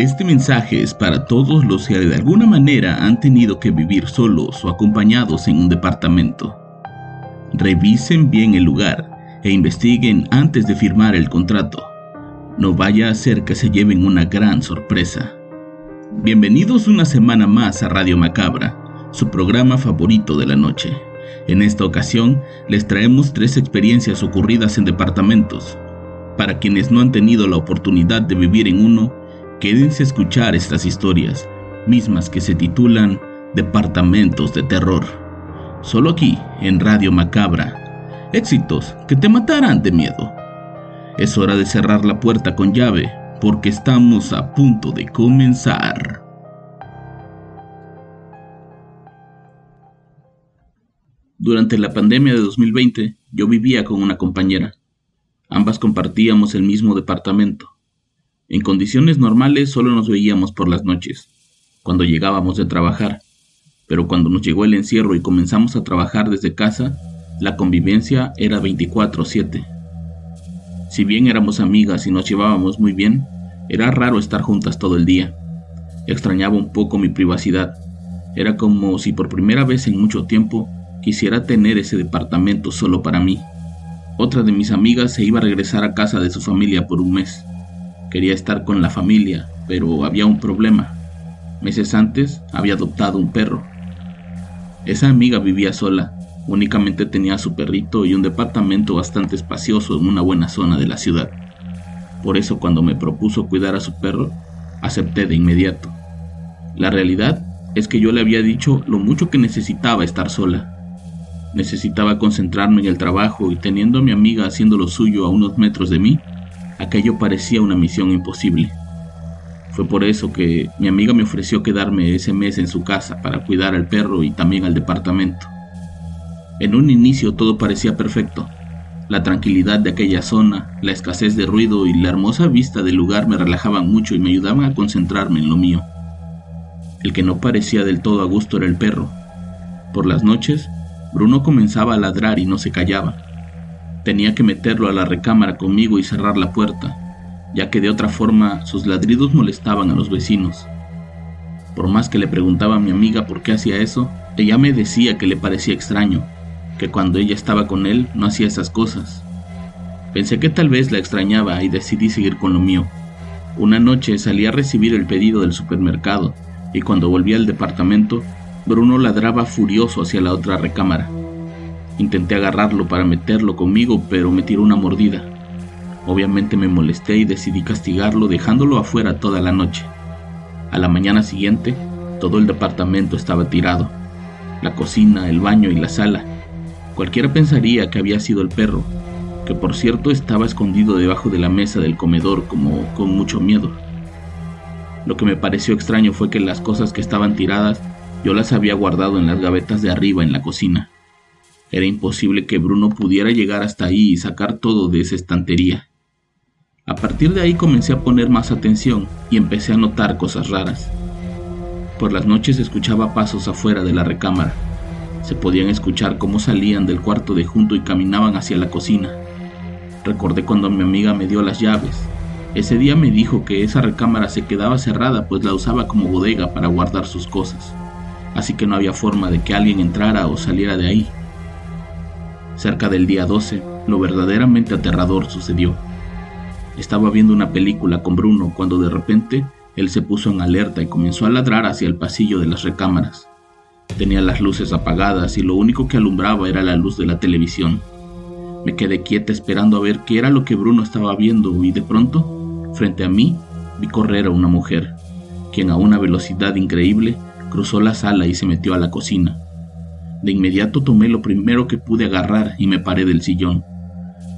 Este mensaje es para todos los que de alguna manera han tenido que vivir solos o acompañados en un departamento. Revisen bien el lugar e investiguen antes de firmar el contrato. No vaya a ser que se lleven una gran sorpresa. Bienvenidos una semana más a Radio Macabra, su programa favorito de la noche. En esta ocasión les traemos tres experiencias ocurridas en departamentos. Para quienes no han tenido la oportunidad de vivir en uno, quédense a escuchar estas historias, mismas que se titulan Departamentos de Terror. Solo aquí, en Radio Macabra. Éxitos que te matarán de miedo. Es hora de cerrar la puerta con llave, porque estamos a punto de comenzar. Durante la pandemia de 2020, yo vivía con una compañera. Ambas compartíamos el mismo departamento. En condiciones normales solo nos veíamos por las noches, cuando llegábamos de trabajar, pero cuando nos llegó el encierro y comenzamos a trabajar desde casa, la convivencia era 24/7. Si bien éramos amigas y nos llevábamos muy bien, era raro estar juntas todo el día. Extrañaba un poco mi privacidad. Era como si por primera vez en mucho tiempo quisiera tener ese departamento solo para mí. Otra de mis amigas se iba a regresar a casa de su familia por un mes. Quería estar con la familia, pero había un problema. Meses antes había adoptado un perro. Esa amiga vivía sola, únicamente tenía a su perrito y un departamento bastante espacioso en una buena zona de la ciudad. Por eso cuando me propuso cuidar a su perro, acepté de inmediato. La realidad es que yo le había dicho lo mucho que necesitaba estar sola. Necesitaba concentrarme en el trabajo y teniendo a mi amiga haciendo lo suyo a unos metros de mí, aquello parecía una misión imposible. Fue por eso que mi amiga me ofreció quedarme ese mes en su casa para cuidar al perro y también al departamento. En un inicio todo parecía perfecto. La tranquilidad de aquella zona, la escasez de ruido y la hermosa vista del lugar me relajaban mucho y me ayudaban a concentrarme en lo mío. El que no parecía del todo a gusto era el perro. Por las noches, Bruno comenzaba a ladrar y no se callaba. Tenía que meterlo a la recámara conmigo y cerrar la puerta, ya que de otra forma sus ladridos molestaban a los vecinos. Por más que le preguntaba a mi amiga por qué hacía eso, ella me decía que le parecía extraño, que cuando ella estaba con él no hacía esas cosas. Pensé que tal vez la extrañaba y decidí seguir con lo mío. Una noche salí a recibir el pedido del supermercado y cuando volví al departamento, Bruno ladraba furioso hacia la otra recámara. Intenté agarrarlo para meterlo conmigo, pero me tiró una mordida. Obviamente me molesté y decidí castigarlo dejándolo afuera toda la noche. A la mañana siguiente, todo el departamento estaba tirado. La cocina, el baño y la sala. Cualquiera pensaría que había sido el perro, que por cierto estaba escondido debajo de la mesa del comedor como con mucho miedo. Lo que me pareció extraño fue que las cosas que estaban tiradas yo las había guardado en las gavetas de arriba en la cocina. Era imposible que Bruno pudiera llegar hasta ahí y sacar todo de esa estantería. A partir de ahí comencé a poner más atención y empecé a notar cosas raras. Por las noches escuchaba pasos afuera de la recámara. Se podían escuchar cómo salían del cuarto de junto y caminaban hacia la cocina. Recordé cuando mi amiga me dio las llaves. Ese día me dijo que esa recámara se quedaba cerrada pues la usaba como bodega para guardar sus cosas. Así que no había forma de que alguien entrara o saliera de ahí. Cerca del día 12, lo verdaderamente aterrador sucedió. Estaba viendo una película con Bruno cuando de repente él se puso en alerta y comenzó a ladrar hacia el pasillo de las recámaras. Tenía las luces apagadas y lo único que alumbraba era la luz de la televisión. Me quedé quieta esperando a ver qué era lo que Bruno estaba viendo y de pronto, frente a mí, vi correr a una mujer. quien a una velocidad increíble cruzó la sala y se metió a la cocina. De inmediato tomé lo primero que pude agarrar y me paré del sillón.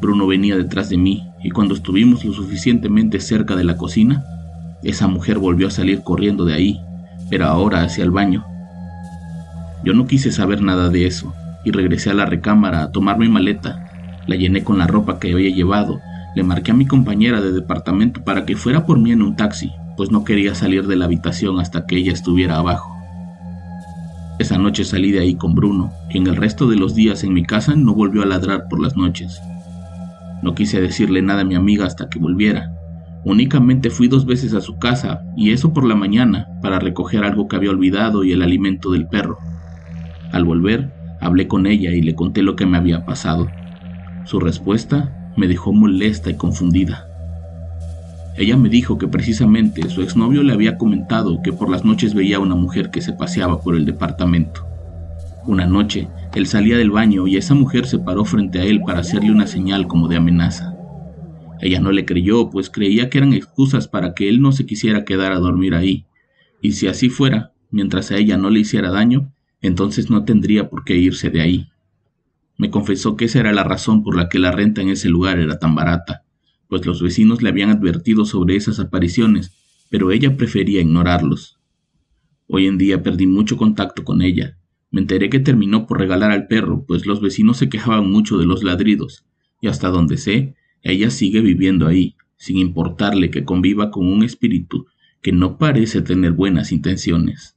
Bruno venía detrás de mí y cuando estuvimos lo suficientemente cerca de la cocina, esa mujer volvió a salir corriendo de ahí, pero ahora hacia el baño. Yo no quise saber nada de eso y regresé a la recámara a tomar mi maleta. La llené con la ropa que había llevado. Le marqué a mi compañera de departamento para que fuera por mí en un taxi, pues no quería salir de la habitación hasta que ella estuviera abajo. Esa noche salí de ahí con Bruno, quien el resto de los días en mi casa no volvió a ladrar por las noches. No quise decirle nada a mi amiga hasta que volviera. Únicamente fui dos veces a su casa, y eso por la mañana, para recoger algo que había olvidado y el alimento del perro. Al volver, hablé con ella y le conté lo que me había pasado. Su respuesta me dejó molesta y confundida. Ella me dijo que precisamente su exnovio le había comentado que por las noches veía a una mujer que se paseaba por el departamento. Una noche, él salía del baño y esa mujer se paró frente a él para hacerle una señal como de amenaza. Ella no le creyó, pues creía que eran excusas para que él no se quisiera quedar a dormir ahí, y si así fuera, mientras a ella no le hiciera daño, entonces no tendría por qué irse de ahí. Me confesó que esa era la razón por la que la renta en ese lugar era tan barata, pues los vecinos le habían advertido sobre esas apariciones, pero ella prefería ignorarlos. Hoy en día perdí mucho contacto con ella, me enteré que terminó por regalar al perro, pues los vecinos se quejaban mucho de los ladridos, y hasta donde sé, ella sigue viviendo ahí, sin importarle que conviva con un espíritu que no parece tener buenas intenciones.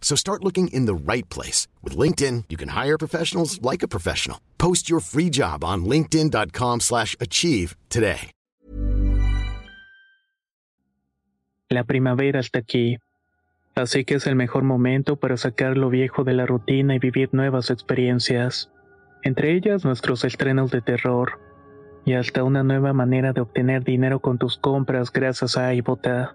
So start looking in the right place. With LinkedIn, you can hire professionals like a professional. Post your free job on linkedin.com slash achieve today. La primavera está aquí. Así que es el mejor momento para sacar lo viejo de la rutina y vivir nuevas experiencias. Entre ellas nuestros estrenos de terror. Y hasta una nueva manera de obtener dinero con tus compras gracias a iBota.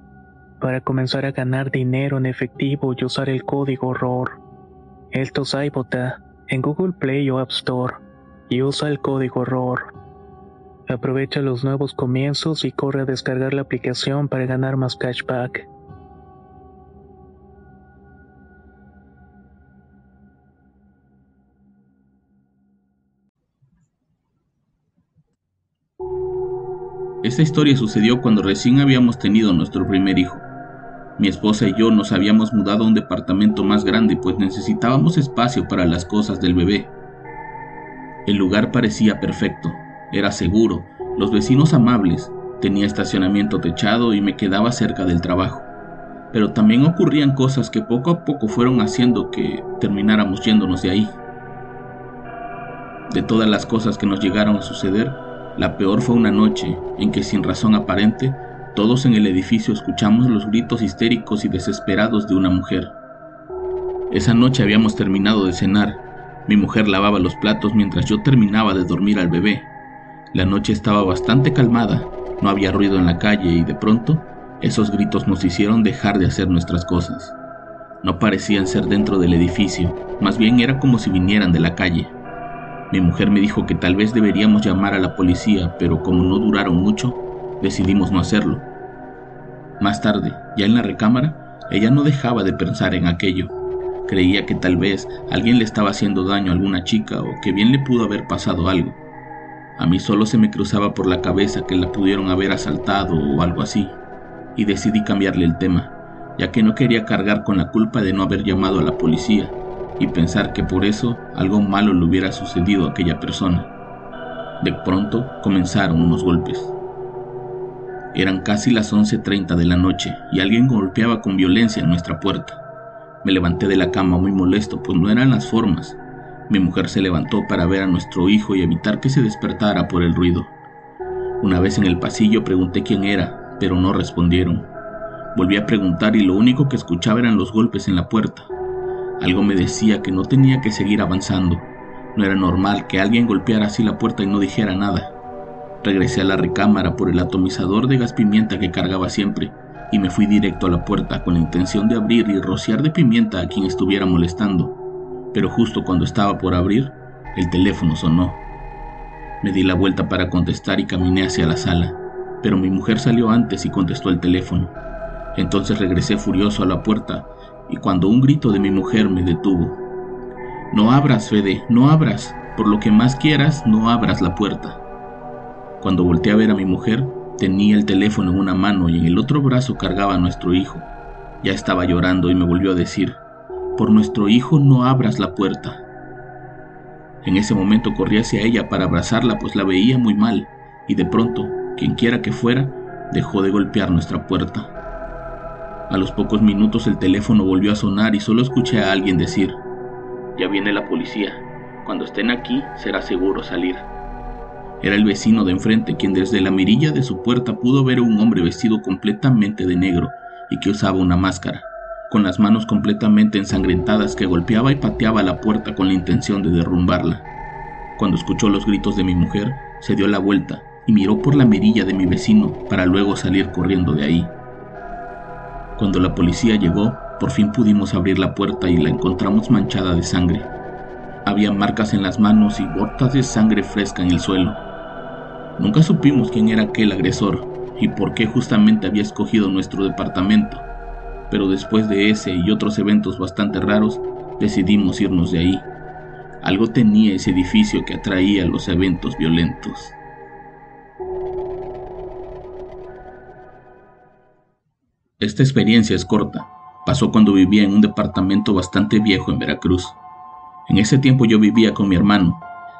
para comenzar a ganar dinero en efectivo y usar el código ROR. Esto en Google Play o App Store y usa el código ROR. Aprovecha los nuevos comienzos y corre a descargar la aplicación para ganar más cashback. Esta historia sucedió cuando recién habíamos tenido nuestro primer hijo. Mi esposa y yo nos habíamos mudado a un departamento más grande pues necesitábamos espacio para las cosas del bebé. El lugar parecía perfecto, era seguro, los vecinos amables, tenía estacionamiento techado y me quedaba cerca del trabajo. Pero también ocurrían cosas que poco a poco fueron haciendo que termináramos yéndonos de ahí. De todas las cosas que nos llegaron a suceder, la peor fue una noche en que sin razón aparente, todos en el edificio escuchamos los gritos histéricos y desesperados de una mujer. Esa noche habíamos terminado de cenar. Mi mujer lavaba los platos mientras yo terminaba de dormir al bebé. La noche estaba bastante calmada, no había ruido en la calle y de pronto esos gritos nos hicieron dejar de hacer nuestras cosas. No parecían ser dentro del edificio, más bien era como si vinieran de la calle. Mi mujer me dijo que tal vez deberíamos llamar a la policía, pero como no duraron mucho, decidimos no hacerlo. Más tarde, ya en la recámara, ella no dejaba de pensar en aquello. Creía que tal vez alguien le estaba haciendo daño a alguna chica o que bien le pudo haber pasado algo. A mí solo se me cruzaba por la cabeza que la pudieron haber asaltado o algo así, y decidí cambiarle el tema, ya que no quería cargar con la culpa de no haber llamado a la policía y pensar que por eso algo malo le hubiera sucedido a aquella persona. De pronto comenzaron unos golpes. Eran casi las 11.30 de la noche y alguien golpeaba con violencia en nuestra puerta. Me levanté de la cama muy molesto, pues no eran las formas. Mi mujer se levantó para ver a nuestro hijo y evitar que se despertara por el ruido. Una vez en el pasillo pregunté quién era, pero no respondieron. Volví a preguntar y lo único que escuchaba eran los golpes en la puerta. Algo me decía que no tenía que seguir avanzando. No era normal que alguien golpeara así la puerta y no dijera nada. Regresé a la recámara por el atomizador de gas pimienta que cargaba siempre y me fui directo a la puerta con la intención de abrir y rociar de pimienta a quien estuviera molestando. Pero justo cuando estaba por abrir, el teléfono sonó. Me di la vuelta para contestar y caminé hacia la sala, pero mi mujer salió antes y contestó el teléfono. Entonces regresé furioso a la puerta y cuando un grito de mi mujer me detuvo. No abras, Fede, no abras. Por lo que más quieras, no abras la puerta. Cuando volteé a ver a mi mujer, tenía el teléfono en una mano y en el otro brazo cargaba a nuestro hijo. Ya estaba llorando y me volvió a decir, por nuestro hijo no abras la puerta. En ese momento corrí hacia ella para abrazarla pues la veía muy mal y de pronto, quien quiera que fuera, dejó de golpear nuestra puerta. A los pocos minutos el teléfono volvió a sonar y solo escuché a alguien decir, ya viene la policía, cuando estén aquí será seguro salir. Era el vecino de enfrente quien desde la mirilla de su puerta pudo ver a un hombre vestido completamente de negro y que usaba una máscara, con las manos completamente ensangrentadas que golpeaba y pateaba la puerta con la intención de derrumbarla. Cuando escuchó los gritos de mi mujer, se dio la vuelta y miró por la mirilla de mi vecino para luego salir corriendo de ahí. Cuando la policía llegó, por fin pudimos abrir la puerta y la encontramos manchada de sangre. Había marcas en las manos y gotas de sangre fresca en el suelo. Nunca supimos quién era aquel agresor y por qué justamente había escogido nuestro departamento, pero después de ese y otros eventos bastante raros, decidimos irnos de ahí. Algo tenía ese edificio que atraía los eventos violentos. Esta experiencia es corta. Pasó cuando vivía en un departamento bastante viejo en Veracruz. En ese tiempo yo vivía con mi hermano.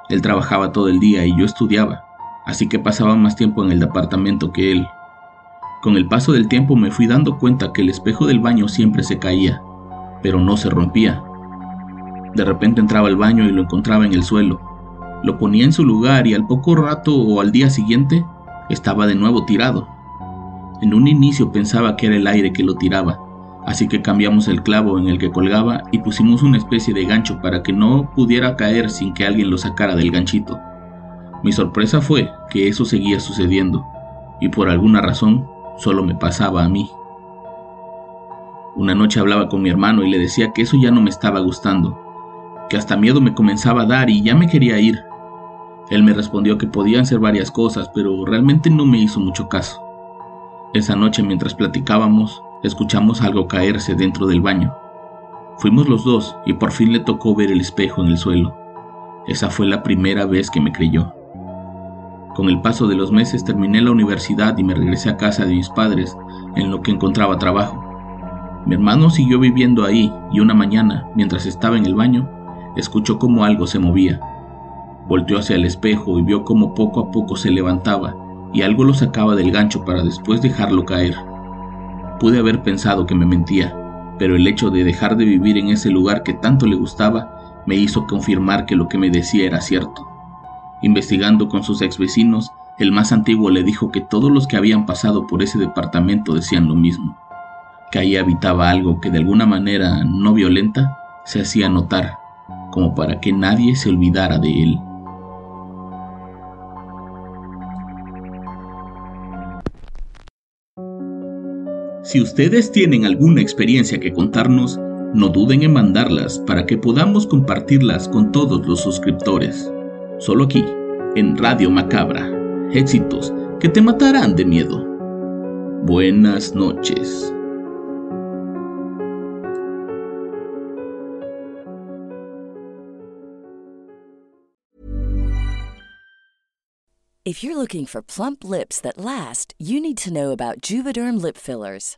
Él trabajaba todo el día y yo estudiaba, así que pasaba más tiempo en el departamento que él. Con el paso del tiempo me fui dando cuenta que el espejo del baño siempre se caía, pero no se rompía. De repente entraba al baño y lo encontraba en el suelo. Lo ponía en su lugar y al poco rato o al día siguiente estaba de nuevo tirado. En un inicio pensaba que era el aire que lo tiraba, así que cambiamos el clavo en el que colgaba y pusimos una especie de gancho para que no pudiera caer sin que alguien lo sacara del ganchito. Mi sorpresa fue que eso seguía sucediendo, y por alguna razón solo me pasaba a mí. Una noche hablaba con mi hermano y le decía que eso ya no me estaba gustando, que hasta miedo me comenzaba a dar y ya me quería ir. Él me respondió que podían ser varias cosas, pero realmente no me hizo mucho caso. Esa noche mientras platicábamos, escuchamos algo caerse dentro del baño. Fuimos los dos y por fin le tocó ver el espejo en el suelo. Esa fue la primera vez que me creyó. Con el paso de los meses terminé la universidad y me regresé a casa de mis padres, en lo que encontraba trabajo. Mi hermano siguió viviendo ahí y una mañana, mientras estaba en el baño, escuchó cómo algo se movía. Volteó hacia el espejo y vio cómo poco a poco se levantaba y algo lo sacaba del gancho para después dejarlo caer. Pude haber pensado que me mentía, pero el hecho de dejar de vivir en ese lugar que tanto le gustaba me hizo confirmar que lo que me decía era cierto. Investigando con sus ex vecinos, el más antiguo le dijo que todos los que habían pasado por ese departamento decían lo mismo, que ahí habitaba algo que de alguna manera no violenta se hacía notar, como para que nadie se olvidara de él. Si ustedes tienen alguna experiencia que contarnos, no duden en mandarlas para que podamos compartirlas con todos los suscriptores. Solo aquí, en Radio Macabra. Éxitos que te matarán de miedo. Buenas noches. If you're looking for plump lips that last, you need to know about Juvederm lip fillers.